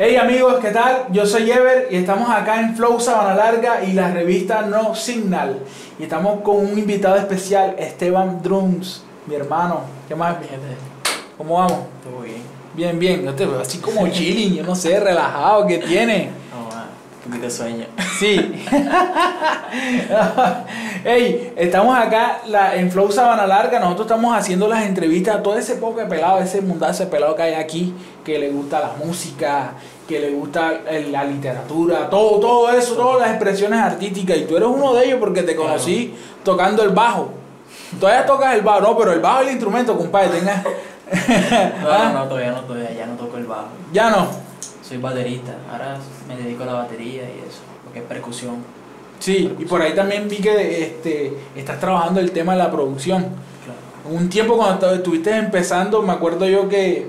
Hey amigos, ¿qué tal? Yo soy Ever y estamos acá en Flow Sabana Larga y la revista No Signal. Y estamos con un invitado especial, Esteban Drums, mi hermano. ¿Qué más? ¿Cómo vamos? Todo bien. Bien, bien. Yo te veo así como chilling, yo no sé, relajado, ¿qué tiene? No, poquito de sueño. Sí. hey, estamos acá la, en Flow Sabana Larga. Nosotros estamos haciendo las entrevistas a todo ese poco de pelado, ese mundazo de pelado que hay aquí, que le gusta la música, que le gusta el- la literatura, todo, todo eso, todas las expresiones artísticas. Y tú eres uno de ellos porque te conocí tocando el bajo. Todavía tocas el bajo, no, pero el bajo es el instrumento, compadre. Tenga... No, no, todavía no, todavía ya no toco el bajo. Ya no. Soy baterista. Ahora me dedico a la batería y eso, porque es percusión. Sí, y por ahí también vi que este, estás trabajando el tema de la producción. Claro. Un tiempo cuando estu- estuviste empezando, me acuerdo yo que,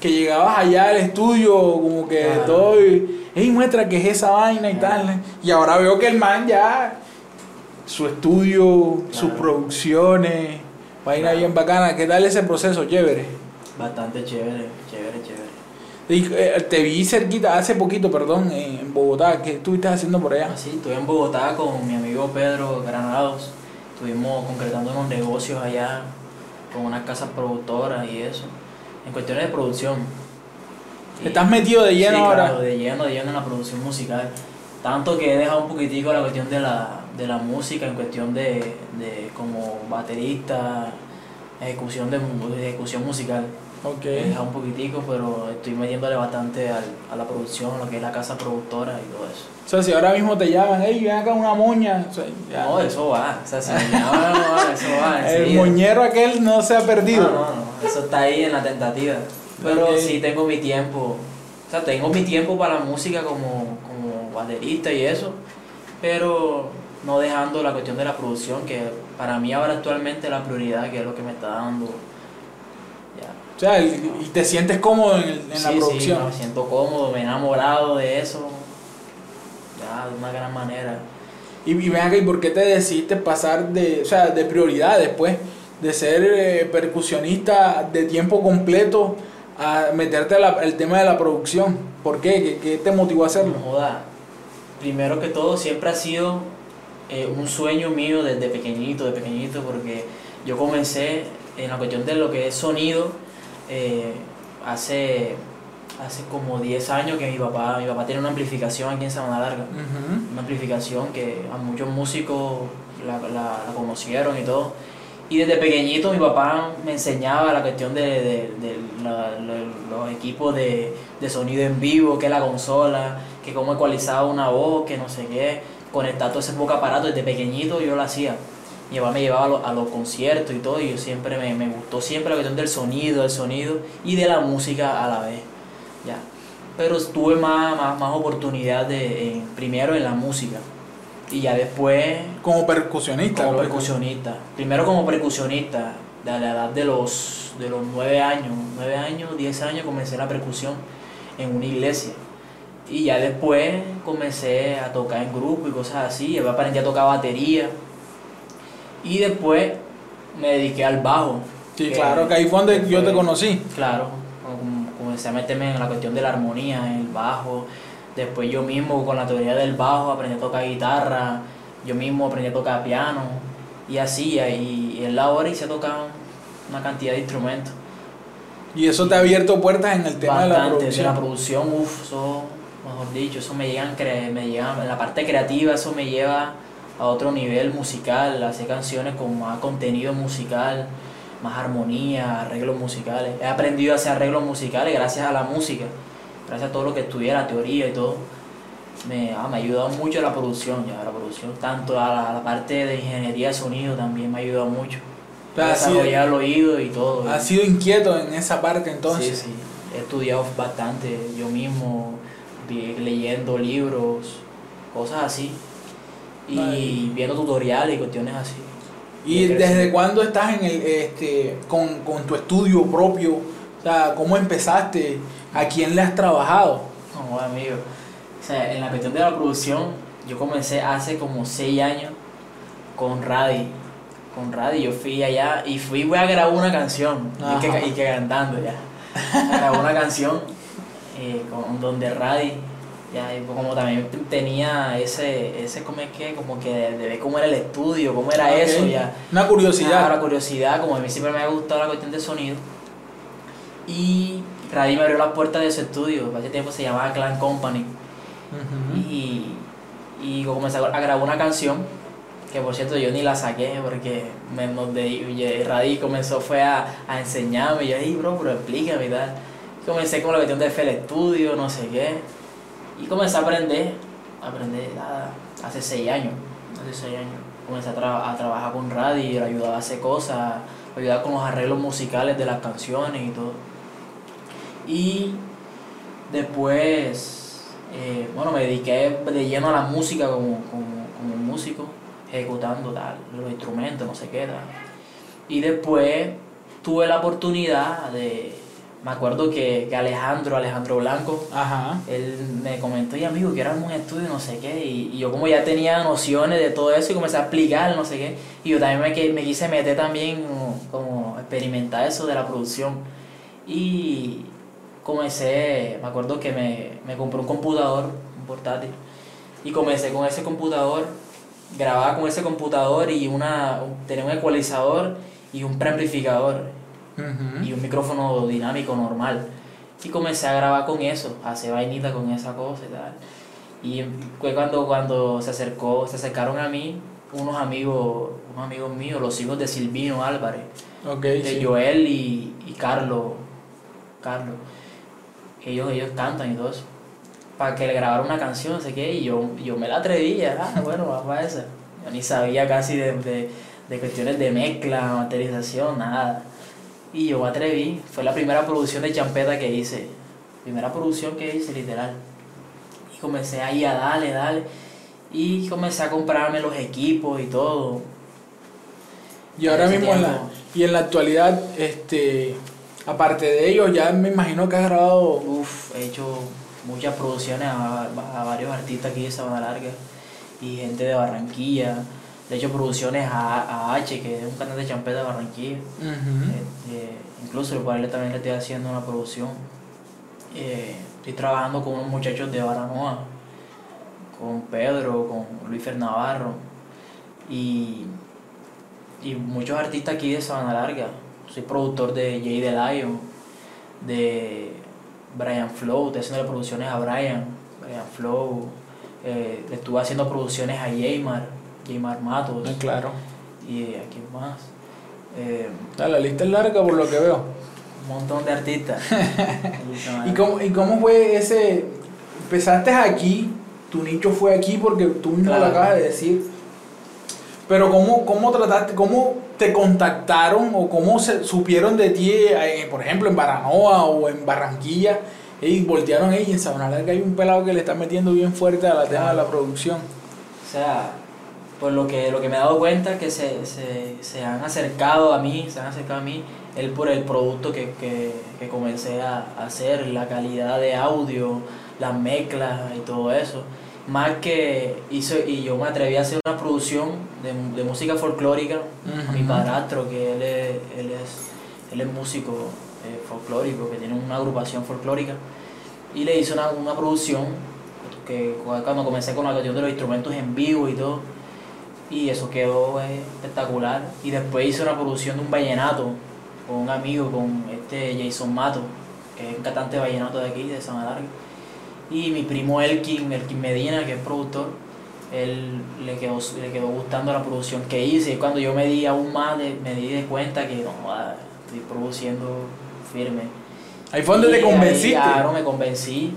que llegabas allá al estudio, como que Claro. todo, y, "Ey, muestra que es esa vaina y Claro. tal. Y ahora veo que el man ya, su estudio, sus producciones, vaina bien bacana. ¿Qué tal ese proceso? Chévere. Bastante chévere, chévere, te vi cerquita, hace poquito, perdón, en Bogotá. ¿Qué estuviste haciendo por allá? Así, estuve en Bogotá con mi amigo Pedro Granados. Estuvimos concretando unos negocios allá con unas casas productoras y eso. En cuestiones de producción. Y- ¿Estás metido de lleno sí, ahora? Claro, de lleno, de lleno en la producción musical. Tanto que he dejado un poquitico la cuestión de la, de la música en cuestión de, de como baterista, ejecución de ejecución musical. Ok. He dejado un poquitico, pero estoy metiéndole bastante al- a la producción, lo que es la casa productora y todo eso. O sea, si ahora mismo te llaman, hey, ven acá una moña. o sea, ya. No, eso va. O sea, si me llaman, no va, eso va. El moñero aquel no se ha perdido. No, no, no, eso está ahí en la tentativa. Pero Ok. sí tengo mi tiempo. O sea, tengo mi tiempo para la música como, como baterista y eso. Pero no dejando la cuestión de la producción, que para mí ahora actualmente es la prioridad, que es lo que me está dando. O sea, y te sientes cómodo en, el- en la producción. Sí, me siento cómodo, me he enamorado de eso. Ya, de una gran manera. Y, y ven acá, ¿y por qué te decidiste pasar de, o sea, de prioridad después de ser eh, percusionista de tiempo completo a meterte al tema de la producción? ¿Por qué? ¿Qué, qué te motivó a hacerlo? No joda. Primero que todo, siempre ha sido eh, un sueño mío desde pequeñito, de pequeñito, porque yo comencé en la cuestión de lo que es sonido eh, hace, hace como 10 años que mi papá, mi papá tiene una amplificación aquí en Sabana Larga. Una amplificación que a muchos músicos la, la- la conocieron y todo. Y desde pequeñito mi papá me enseñaba la cuestión de, de- de la- los equipos de, de sonido en vivo, que es la consola, que cómo ecualizaba una voz, que no sé qué, conectar todo ese poco aparato desde pequeñito yo lo hacía. Mi papá me llevaba a, los- a los conciertos y todo, y yo siempre me, me gustó siempre la cuestión del sonido, del sonido y de la música a la vez. Ya. Pero tuve más, más, más oportunidad de, primero en la música y ya después Como percusionista. como percusionista. Primero como percusionista, de la edad de los, de los 9 años, 9 años, 10 años comencé la percusión en una iglesia. Y ya después comencé a tocar en grupo y cosas así, aprendí a tocar batería. Y después me dediqué al bajo. Sí, que- claro, que ahí fue donde yo te conocí. Claro, com- comencé a meterme en la cuestión de la armonía, en el bajo. Después yo mismo con la teoría del bajo aprendí a tocar guitarra, yo mismo aprendí a tocar piano y así, y y en la hora hice tocar una cantidad de instrumentos. Y eso te ha abierto puertas en el tema de la Bastante, producción. de la producción, uff, eso, mejor dicho, eso me llega, me llega, en la parte creativa, eso me lleva a otro nivel musical, hacer canciones con más contenido musical, más armonía, arreglos musicales. He aprendido a hacer arreglos musicales gracias a la música, gracias a todo lo que estudié, la teoría y todo. Me, ah, me ha ayudado mucho la producción, ya, la producción, tanto a la, parte de ingeniería de sonido también me ha ayudado mucho. Ha sido- Desarrollar el oído y todo. Has sido inquieto en esa parte entonces. Sí, sí. He estudiado bastante yo mismo, leyendo libros, cosas así. Y Ay. viendo tutoriales y cuestiones así. ¿Y desde cuándo estás en el, este, con, con tu estudio propio? O sea, ¿cómo empezaste? ¿A quién le has trabajado? No, amigo. O sea, en la cuestión de la producción, yo comencé hace como seis años con Radi. Con Radi, yo fui allá y fui voy a grabar una canción. Y que, y que cantando ya. Grabé una canción eh, con, donde Radi, ya, y como también tenía ese, ese como es que, como que de ver cómo era el estudio, cómo era Ok. eso, ya. Una curiosidad. Una curiosidad, como a mí siempre me ha gustado la cuestión de sonido. Y Radi me abrió las puertas de su estudio, hace tiempo se llamaba Clan Company. Y, y comencé a grabar una canción, que por cierto yo ni la saqué porque me, de, y Radi comenzó fue a, a enseñarme, y yo, hey bro, pero explícame y tal. Comencé con la cuestión de FL Studio, no sé qué, y comencé a aprender, a aprender nada, hace seis años, hace seis años. Comencé a, tra- a trabajar con Radi, le ayudaba a hacer cosas, ayudaba con los arreglos musicales de las canciones y todo. Y después, eh, bueno, me dediqué de lleno a la música como, como, como músico, ejecutando tal, los instrumentos, no sé qué tal. Y después tuve la oportunidad de, me acuerdo que, que Alejandro, Alejandro Blanco, Ajá. él me comentó, y amigo, quiero armar un estudio, no sé qué, y, y yo como ya tenía nociones de todo eso y comencé a explicar, no sé qué, y yo también me, que- me quise meter también como, como experimentar eso de la producción. Y comencé, me acuerdo que me, me compré un computador, un portátil, y comencé con ese computador, grababa con ese computador y una, un- tenía un ecualizador y un preamplificador Y un micrófono dinámico normal. Y comencé a grabar con eso, a hacer vainita con esa cosa y tal. Y fue cuando, cuando se acercó, se acercaron a mí unos amigos, unos amigos míos, los hijos de Silvino Álvarez, de sí. Joel y, y Carlos. Carlos. Ellos, ellos cantan y todo eso. Para que le grabara una canción, no sé qué, y yo, yo me la atreví, ah, bueno, vamos a esa. Yo ni sabía casi de, de, de cuestiones de mezcla, masterización, nada. Y yo me atreví, fue la primera producción de champeta que hice. Primera producción que hice, literal. Y comencé ahí a darle, darle. Y comencé a comprarme los equipos y todo. Y ahora mismo en la, y en la actualidad, este, aparte de ellos, ya me imagino que has grabado. Uf, he hecho muchas producciones a, a varios artistas aquí de Sabana Larga y gente de Barranquilla. De hecho, producciones a, a H, que es un cantante de champeta de Barranquilla. Este, incluso por él también le estoy haciendo una producción. Eh, estoy trabajando con unos muchachos de Baranoa, con Pedro, con Luis Fernavarro y, y muchos artistas aquí de Sabana Larga. Soy productor de Jay the Lion, de Brian Flow, estoy haciendo producciones a Brian, Brian Flow. eh, le estuve haciendo producciones a Jaymar, Jaymar Matos Ah, claro. y a quién más. Eh, Ah, La lista es larga por lo que veo. un montón de artistas. ¿Y cómo, ¿Y cómo fue ese? Empezaste aquí, tu nicho fue aquí porque tú mismo lo acabas de decir. Pero ¿cómo, cómo trataste, cómo te contactaron o cómo se supieron de ti, eh, por ejemplo, en Baranoa o en Barranquilla? Y voltearon ahí y en Sabana Larga hay un pelado que le está metiendo bien fuerte a la tema de la producción. O sea, por lo que, lo que me he dado cuenta que se, se, se han acercado a mí, se han acercado a mí, él por el producto que, que, que comencé a hacer, la calidad de audio, las mezclas y todo eso. Más que hizo, y yo me atreví a hacer una producción de, de música folclórica, a mi padrastro, que él es, él es, él es músico eh, folclórico, que tiene una agrupación folclórica, y le hice una, una producción que cuando comencé con la cuestión de los instrumentos en vivo y todo, y eso quedó eh, espectacular. Y después hice una producción de un vallenato con un amigo, con este Jason Mato, que es un cantante de vallenato de aquí, de San Larga. Y mi primo Elkin, Elkin Medina, que es productor, él le quedó, le quedó gustando la producción que hice. Y cuando yo me di aún más, de- me di de cuenta que no, joda, estoy produciendo firme. Ahí fue donde te ahí, convenciste. Claro, me convencí.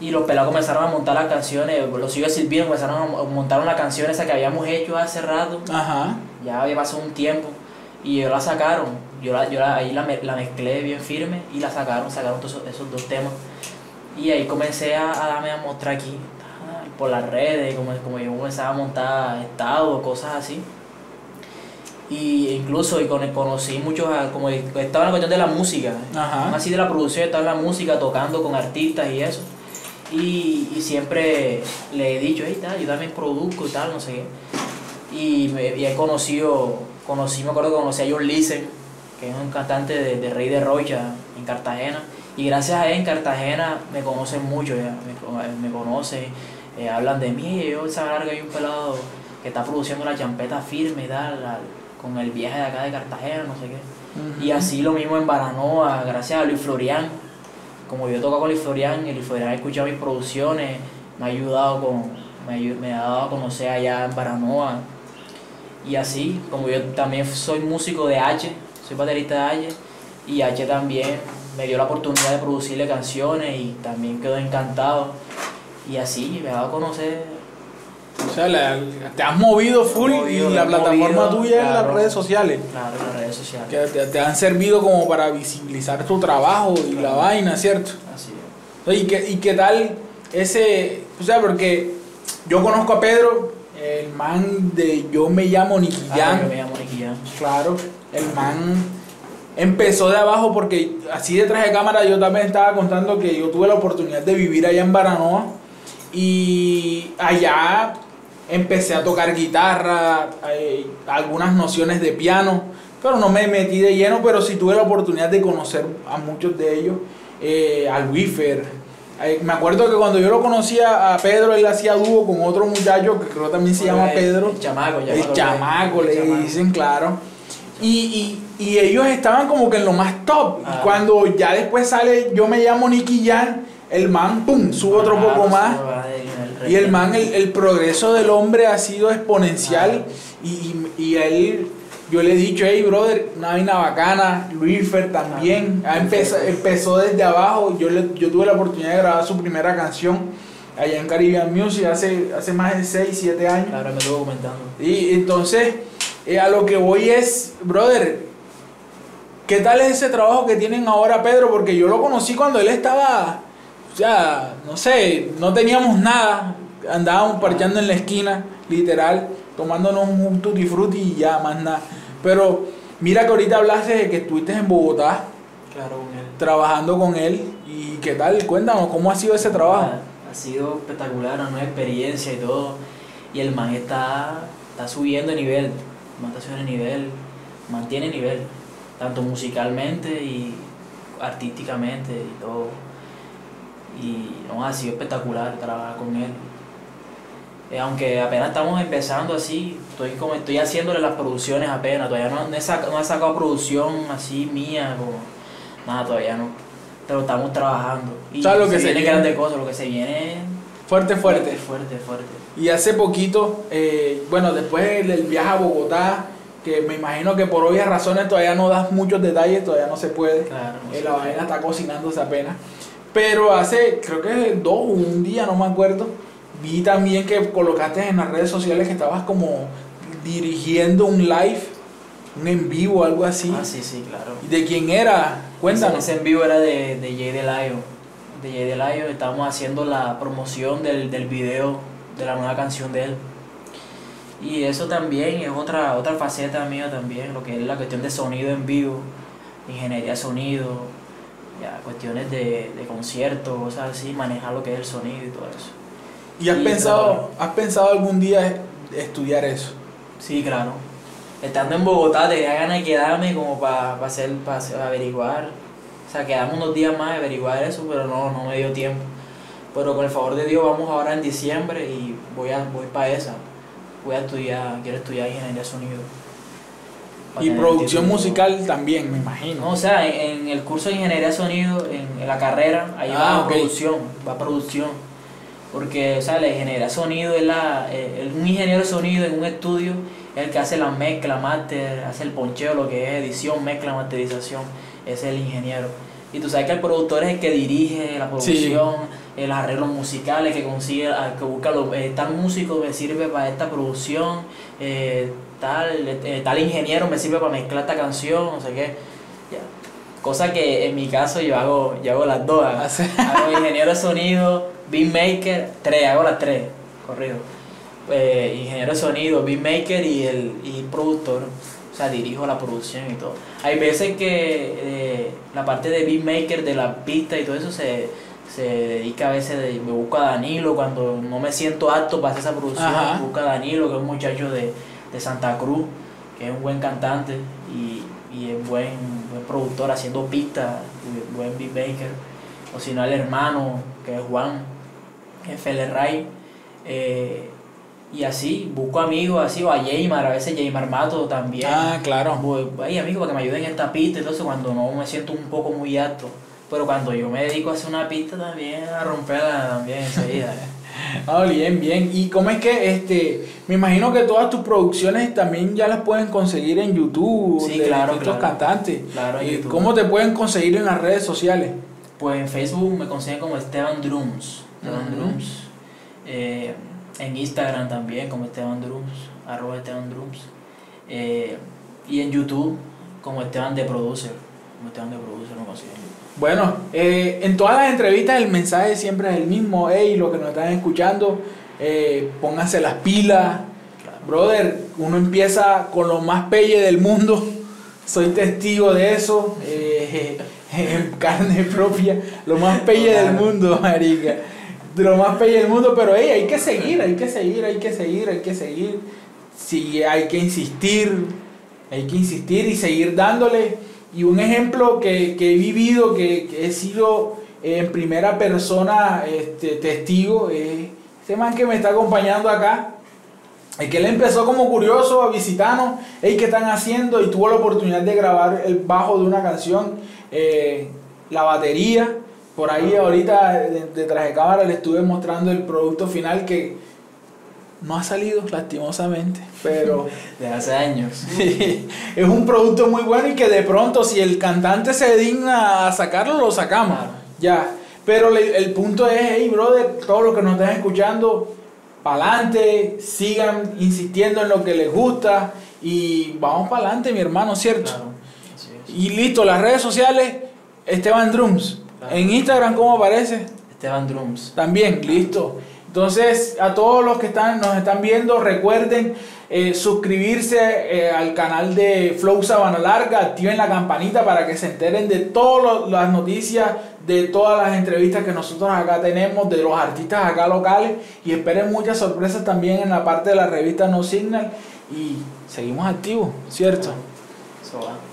Y los pelados comenzaron a montar las canciones, los hijos Silvino comenzaron a montar una canción esa que habíamos hecho hace rato, Ajá. ya había pasado un tiempo, y ellos la sacaron. Yo, la, yo la- ahí la, me- la mezclé bien firme y la sacaron, sacaron todos esos, esos dos temas. Y ahí comencé a, a darme a mostrar aquí, ah, por las redes, como, como yo comenzaba a montar estados, cosas así. Y incluso y con, conocí muchos, ah, como estaba en la cuestión de la música, Ajá. así de la producción, estaba en la música, tocando con artistas y eso. Y, y siempre le he dicho, hey, tal, yo también produzco y tal, no sé qué. Y, me, y he conocido, conocí, me acuerdo que conocí a John Listen, que es un cantante de, de Rey de Rocha en Cartagena. Y gracias a él en Cartagena me conocen mucho ya, me, me conocen, eh, hablan de mí, yo saber que hay un pelado que está produciendo la champeta firme y tal, con el viaje de acá de Cartagena, no sé qué. Y así lo mismo en Baranoa, gracias a Luis Florian. Como yo toco con Luis Florian, Luis Florian ha escuchado mis producciones, me ha ayudado con, me, me ha dado a conocer allá en Baranoa. Y así, como yo también soy músico de H, soy baterista de H, y H también me dio la oportunidad de producirle canciones y también quedó encantado. Y así me ha dado a conocer te has movido full y la plataforma tuya en las redes sociales. Claro, las redes sociales. Que te, han servido como para visibilizar tu trabajo y la vaina, ¿cierto? Así es. ¿Y qué, ¿Y qué tal ese...? O sea, porque yo conozco a Pedro, el man de Yo me llamo Niquillán. Ah, yo me llamo Niquillán. Claro, el man empezó de abajo porque así detrás de cámara yo también estaba contando que yo tuve la oportunidad de vivir allá en Baranoa y allá empecé a tocar guitarra, eh, algunas nociones de piano, pero no me metí de lleno, pero sí tuve la oportunidad de conocer a muchos de ellos, eh, al Wifer. Eh, me acuerdo que cuando yo lo conocía a Pedro, él hacía dúo con otro muchacho que creo también se llama Pedro. El chamaco, El chamaco, le dicen, claro. Y, y, ellos estaban como que en lo más top. Y ah. cuando ya después sale Yo me llamo Nicky Jan, el man, pum, sube otro poco más. Y el man, el, progreso del hombre ha sido exponencial. Y, y, él, yo le he dicho, hey, brother, una vaina bacana. Luisfer también. Ha empezó, empezó desde abajo. Yo, le, yo tuve la oportunidad de grabar su primera canción allá en Caribbean Music hace, hace más de 6, 7 años. Ahora me estuvo comentando. Y entonces, eh, a lo que voy es, brother, ¿qué tal es ese trabajo que tienen ahora, Pedro? Porque yo lo conocí cuando él estaba ya, no sé, no teníamos nada, andábamos parchando en la esquina, literal, tomándonos un tutti frutti y ya, más nada. Pero mira que ahorita hablaste de que estuviste en Bogotá, trabajando con él, y qué tal, cuéntanos, ¿cómo ha sido ese trabajo? Ha, sido espectacular, una nueva experiencia y todo, y el man está, está subiendo de nivel, el man está subiendo de nivel, mantiene nivel, tanto musicalmente y artísticamente y todo y no, ha sido espectacular trabajar con él. Eh, aunque apenas estamos empezando así, estoy como estoy haciéndole las producciones apenas, todavía no, he, sacado, producción así mía, como, nada, todavía no. Pero estamos trabajando. Y lo que se viene grandes cosas, lo que se viene fuerte, fuerte. Fuerte, fuerte. Y hace poquito, eh, bueno, después del viaje a Bogotá, que me imagino que por obvias razones todavía no das muchos detalles, todavía no se puede. Claro, eh, la vaina está cocinándose apenas. Pero hace, creo que dos o un día, no me acuerdo, vi también que colocaste en las redes sociales que estabas como dirigiendo un live, un en vivo, algo así. Ah, sí, sí, claro. ¿Y de quién era? Cuéntanos. Ese, en vivo era de, de Jay Delayo. De Jay Delayo, estábamos haciendo la promoción del, del video de la nueva canción de él. Y eso también es otra, otra faceta mía también, lo que es la cuestión de sonido en vivo, ingeniería de sonido, ya cuestiones de, de conciertos, cosas así, manejar lo que es el sonido y todo eso. ¿Y has, pensado, has pensado algún día estudiar eso? Sí, claro. Estando en Bogotá tenía ganas de quedarme como para hacer, para averiguar. O sea, quedamos unos días más de averiguar eso, pero no, no me dio tiempo. Pero con el favor de Dios vamos ahora en diciembre y voy, a, voy para esa. Voy a estudiar, quiero estudiar ingeniería de sonido. Y producción musical también, me imagino. o sea, en, el curso de ingeniería de sonido, en, la carrera, ahí va ah, producción, va producción. Porque, o sea, la ingeniería de sonido es la. Eh, un ingeniero de sonido en un estudio es el que hace la mezcla, master, hace el poncheo, lo que es edición, mezcla, masterización. es el ingeniero. Y tú sabes que el productor es el que dirige la producción, el arreglo musical, que consigue, que busca los. Eh, tal músico me sirve para esta producción. Eh, tal, eh, tal ingeniero me sirve para mezclar esta canción, no sé qué. Cosa que en mi caso yo hago, yo hago las dos. Hago, ah, ingeniero de sonido, beatmaker, tres, hago las tres, corrido. Eh, ingeniero de sonido, beatmaker y el y productor. O sea, dirijo la producción y todo. Hay veces que eh, la parte de beatmaker, de la pista y todo eso se, se dedica a veces, de, me busca Danilo cuando no me siento apto para hacer esa producción. Me busca Danilo, que es un muchacho de, de Santa Cruz, que es un buen cantante y, y es buen, buen productor haciendo pistas, buen beatmaker. o si no el hermano, que es Juan, FL Ray. Eh, y así, busco amigos así, o a Jaymar, a veces Jaymar Mato también. Ah, claro. Voy, Hay amigos para que me ayuden en esta pista eso cuando no me siento un poco muy alto. Pero cuando yo me dedico a hacer una pista también, a romperla también enseguida. Ah, bien, bien. ¿Y cómo es que, este, me imagino que todas tus producciones también ya las pueden conseguir en YouTube, Sí, de claro, estos claro. cantantes? Claro, en ¿Y YouTube. ¿Cómo te pueden conseguir en las redes sociales? Pues en Facebook me consiguen como Esteban Drums. Esteban Ujú. Drums. Eh, en Instagram también como Esteban Drums. Arroba Esteban Drums. Eh, y en YouTube como Esteban de Producer. Como Esteban de Producer me consiguen. Bueno, eh, en todas las entrevistas el mensaje siempre es el mismo. Hey, los que nos están escuchando, eh, pónganse las pilas. Brother, uno empieza con lo más pelle del mundo. Soy testigo de eso. eh, en carne propia. Lo más pelle del mundo, marica. Lo más pelle del mundo. Pero hey, hay que seguir, hay que seguir, hay que seguir, hay que seguir. Sí, hay que insistir. Hay que insistir y seguir dándole. Y un ejemplo que, que he vivido, que, que he sido en primera persona este, testigo, es este man que me está acompañando acá. El que él empezó como curioso a visitarnos, hey, ¿qué están haciendo? Y tuvo la oportunidad de grabar el bajo de una canción, eh, la batería. Por ahí ahorita de- detrás de cámara le estuve mostrando el producto final que no ha salido lastimosamente, pero De hace años. es un producto muy bueno y que de pronto si el cantante se digna a sacarlo, lo sacamos. Claro. Ya. Pero le- el punto es, hey brother, todos los que nos están escuchando, pa'lante, sigan insistiendo en lo que les gusta y vamos para adelante, mi hermano, ¿cierto? Claro. Y listo, las redes sociales, Esteban Drums. Claro. En Instagram, ¿cómo aparece? Esteban Drums. También, listo. Entonces, a todos los que están, nos están viendo, recuerden eh, suscribirse eh, al canal de Flow Sabana Larga, activen la campanita para que se enteren de todas las noticias, de todas las entrevistas que nosotros acá tenemos, de los artistas acá locales y esperen muchas sorpresas también en la parte de la revista No Signal y seguimos activos, ¿cierto? Va.